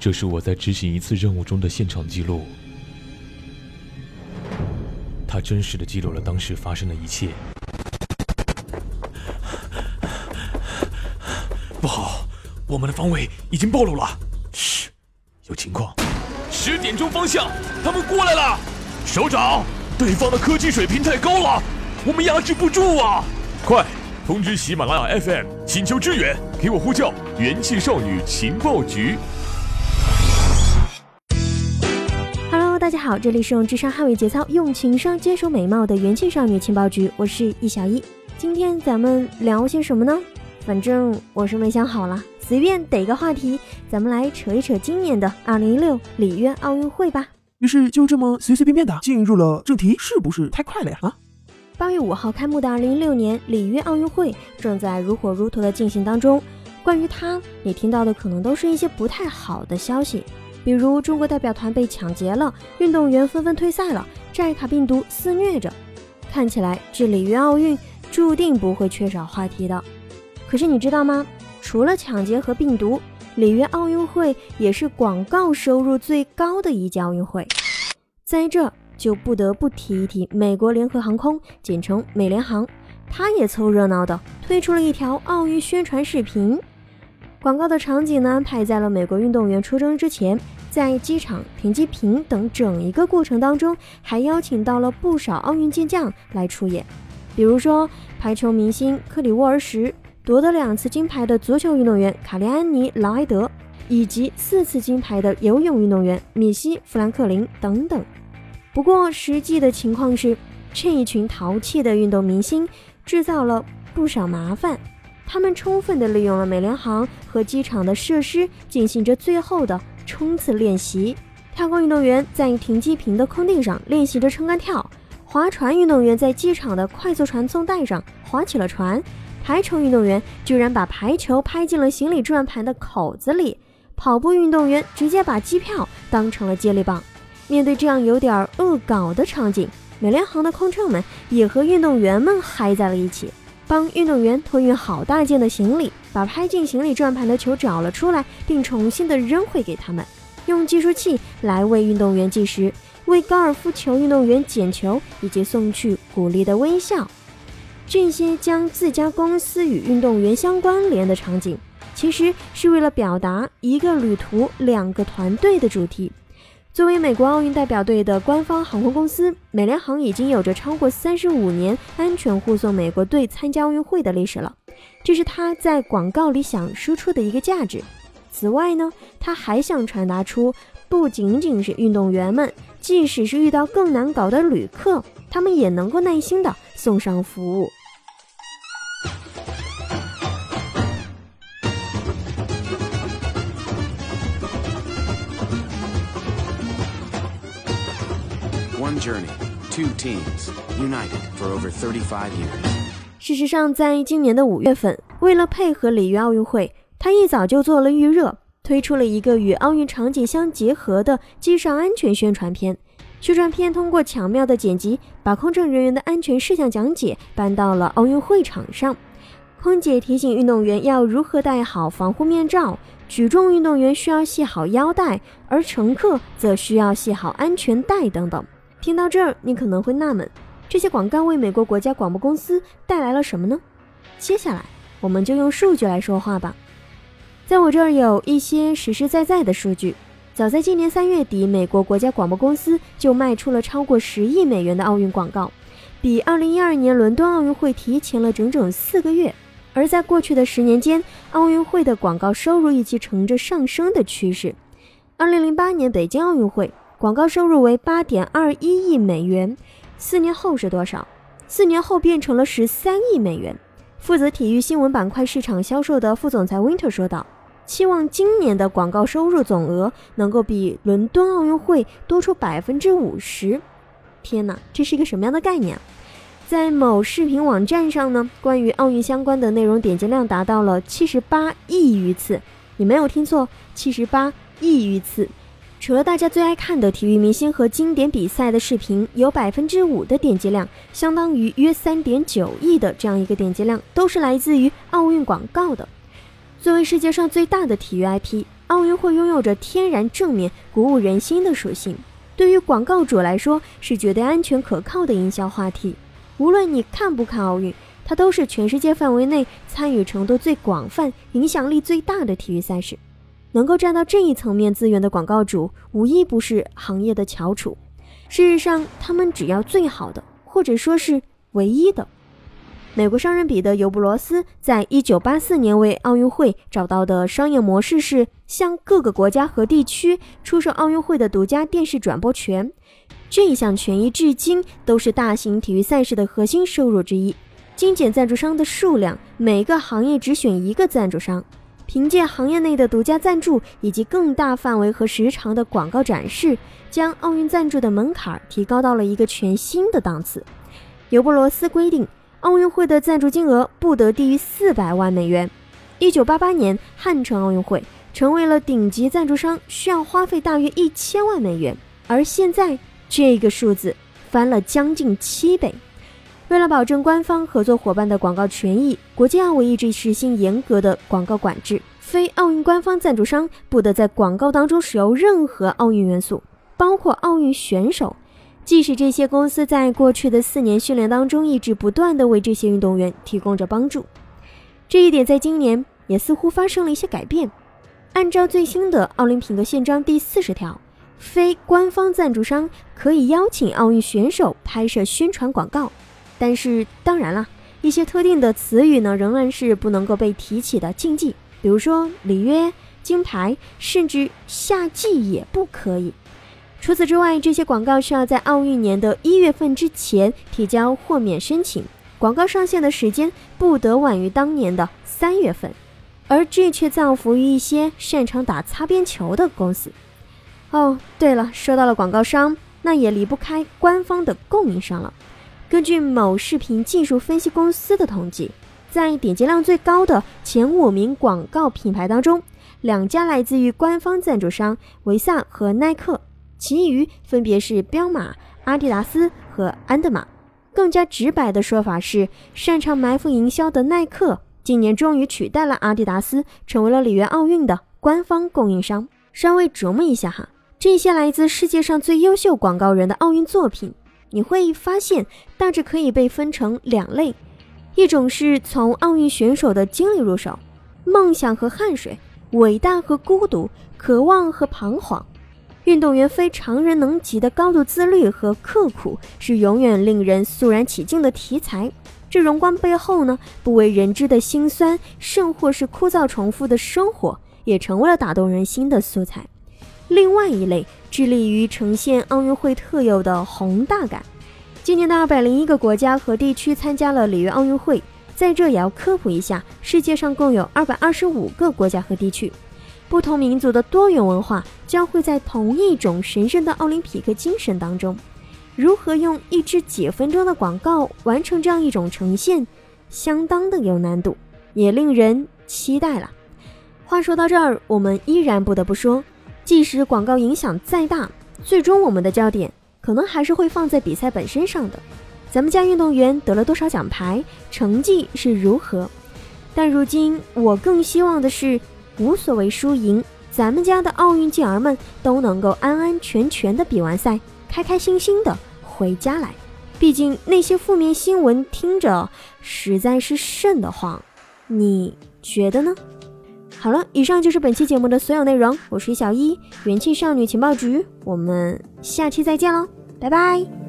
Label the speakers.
Speaker 1: 这是我在执行一次任务中的现场记录，他真实的记录了当时发生的一切。不好，我们的方位已经暴露了。嘘，有情况。十点钟方向，他们过来了。首长，对方的科技水平太高了，我们压制不住啊！快通知喜马拉雅 FM，请求支援，给我呼叫元气少女情报局。
Speaker 2: 大家好，这里是用智商捍卫节操，用情商坚守美貌的元气少女情报局，我是易小一。今天咱们聊些什么呢？反正我是没想好了，随便逮个话题，咱们来扯一扯今年的2016里约奥运会吧。
Speaker 3: 于是就这么随随便便的进入了正题，是不是太快了呀？啊！
Speaker 2: 八月五号开幕的2016年里约奥运会正在如火如荼的进行当中。关于它，你听到的可能都是一些不太好的消息，比如中国代表团被抢劫了，运动员纷纷退赛了，寨卡病毒肆虐着。看起来这里约奥运注定不会缺少话题的。可是你知道吗？除了抢劫和病毒，里约奥运会也是广告收入最高的一届奥运会。在这就不得不提一提美国联合航空，简称美联航，它也凑热闹的推出了一条奥运宣传视频。广告的场景呢，安排在了美国运动员出征之前，在机场、停机坪等整一个过程当中，还邀请到了不少奥运健将来出演，比如说排球明星克里沃尔什。夺得两次金牌的足球运动员卡利安尼·劳埃德，以及四次金牌的游泳运动员米西·富兰克林等等。不过，实际的情况是，这一群淘气的运动明星制造了不少麻烦。他们充分地利用了美联航和机场的设施，进行着最后的冲刺练习。跳高运动员在停机坪的空地上练习着撑杆跳；划船运动员在机场的快速传送带上划起了船。排球运动员居然把排球拍进了行李转盘的口子里，跑步运动员直接把机票当成了接力棒。面对这样有点恶搞的场景，美联航的空乘们也和运动员们嗨在了一起，帮运动员托运好大件的行李，把拍进行李转盘的球找了出来，并重新的扔回给他们，用计数器来为运动员计时，为高尔夫球运动员捡球，以及送去鼓励的微笑。这些将自家公司与运动员相关联的场景，其实是为了表达一个旅途两个团队的主题。作为美国奥运代表队的官方航空公司，美联航已经有着超过三十五年安全护送美国队参加奥运会的历史了，这是他在广告里想输出的一个价值。此外呢，他还想传达出，不仅仅是运动员们，即使是遇到更难搞的旅客，他们也能够耐心的送上服务。
Speaker 4: Journey, two teams, united for over 35 years.
Speaker 2: 事实上，在今年的五月份，为了配合里约奥运会，他一早就做了预热，推出了一个与奥运场景相结合的机上安全宣传片。宣传片通过巧妙的剪辑，把空乘人员的安全事项讲解搬到了奥运会场上。空姐提醒运动员要如何戴好防护面罩，举重运动员需要系好腰带，而乘客则需要系好安全带等等。听到这儿，你可能会纳闷，这些广告为美国国家广播公司带来了什么呢？接下来，我们就用数据来说话吧。在我这儿有一些实实在在的数据。早在今年三月底，美国国家广播公司就卖出了超过十亿美元的奥运广告，比二零一二年伦敦奥运会提前了整整四个月。而在过去的十年间，奥运会的广告收入一直呈着上升的趋势。二零零八年北京奥运会广告收入为八点二一亿美元，四年后是多少？四年后变成了十三亿美元。负责体育新闻板块市场销售的副总裁 Winter 说道。期望今年的广告收入总额能够比伦敦奥运会多出百分之五十。天哪，这是一个什么样的概念啊？在某视频网站上呢，关于奥运相关的内容点击量达到了七十八亿余次。你没有听错，七十八亿余次。除了大家最爱看的体育明星和经典比赛的视频，有百分之五的点击量，相当于约三点九亿的这样一个点击量，都是来自于奥运广告的。作为世界上最大的体育 IP，奥运会拥有着天然正面、鼓舞人心的属性，对于广告主来说是绝对安全可靠的营销话题。无论你看不看奥运，它都是全世界范围内参与程度最广泛、影响力最大的体育赛事。能够占到这一层面资源的广告主，无一不是行业的翘楚。事实上，他们只要最好的，或者说是唯一的。美国商人彼得·尤布罗斯在一九八四年为奥运会找到的商业模式是向各个国家和地区出售奥运会的独家电视转播权。这一项权益至今都是大型体育赛事的核心收入之一。精简赞助商的数量，每个行业只选一个赞助商。凭借行业内的独家赞助以及更大范围和时长的广告展示，将奥运赞助的门槛提高到了一个全新的档次。尤伯罗斯规定，奥运会的赞助金额不得低于四百万美元。一九八八年汉城奥运会成为了顶级赞助商需要花费大约一千万美元，而现在这个数字翻了将近七倍。为了保证官方合作伙伴的广告权益，国际奥委一直实行严格的广告管制。非奥运官方赞助商不得在广告当中使用任何奥运元素，包括奥运选手。即使这些公司在过去的四年训练当中一直不断地为这些运动员提供着帮助，这一点在今年也似乎发生了一些改变。按照最新的奥林匹克宪章第四十条，非官方赞助商可以邀请奥运选手拍摄宣传广告。但是，当然了，一些特定的词语呢，仍然是不能够被提起的禁忌，比如说里约金牌，甚至夏季也不可以。除此之外，这些广告需要在奥运年的一月份之前提交豁免申请，广告上线的时间不得晚于当年的三月份，而这却造福于一些擅长打擦边球的公司。哦，对了，说到了广告商，那也离不开官方的供应商了。根据某视频技术分析公司的统计，在点击量最高的前五名广告品牌当中，两家来自于官方赞助商维萨和耐克，其余分别是彪马、阿迪达斯和安德玛。更加直白的说法是，擅长埋伏营销的耐克今年终于取代了阿迪达斯，成为了里约奥运的官方供应商。稍微琢磨一下哈，这些来自世界上最优秀广告人的奥运作品。你会发现，大致可以被分成两类：一种是从奥运选手的经历入手，梦想和汗水，伟大和孤独，渴望和彷徨。运动员非常人能及的高度自律和刻苦，是永远令人肃然起敬的题材。这荣光背后呢，不为人知的辛酸，甚或是枯燥重复的生活，也成为了打动人心的素材。另外一类致力于呈现奥运会特有的宏大感。今年的二百零一个国家和地区参加了里约奥运会，在这也要科普一下：世界上共有二百二十五个国家和地区，不同民族的多元文化将会在同一种神圣的奥林匹克精神当中。如何用一支几分钟的广告完成这样一种呈现，相当的有难度，也令人期待了。话说到这儿，我们依然不得不说。即使广告影响再大，最终我们的焦点可能还是会放在比赛本身上的。咱们家运动员得了多少奖牌，成绩是如何？但如今我更希望的是，无所谓输赢，咱们家的奥运健儿们都能够安安全全的比完赛，开开心心的回家来。毕竟那些负面新闻听着实在是瘆得慌，你觉得呢？好了，以上就是本期节目的所有内容。我是小一，元气少女情报局，我们下期再见喽，拜拜。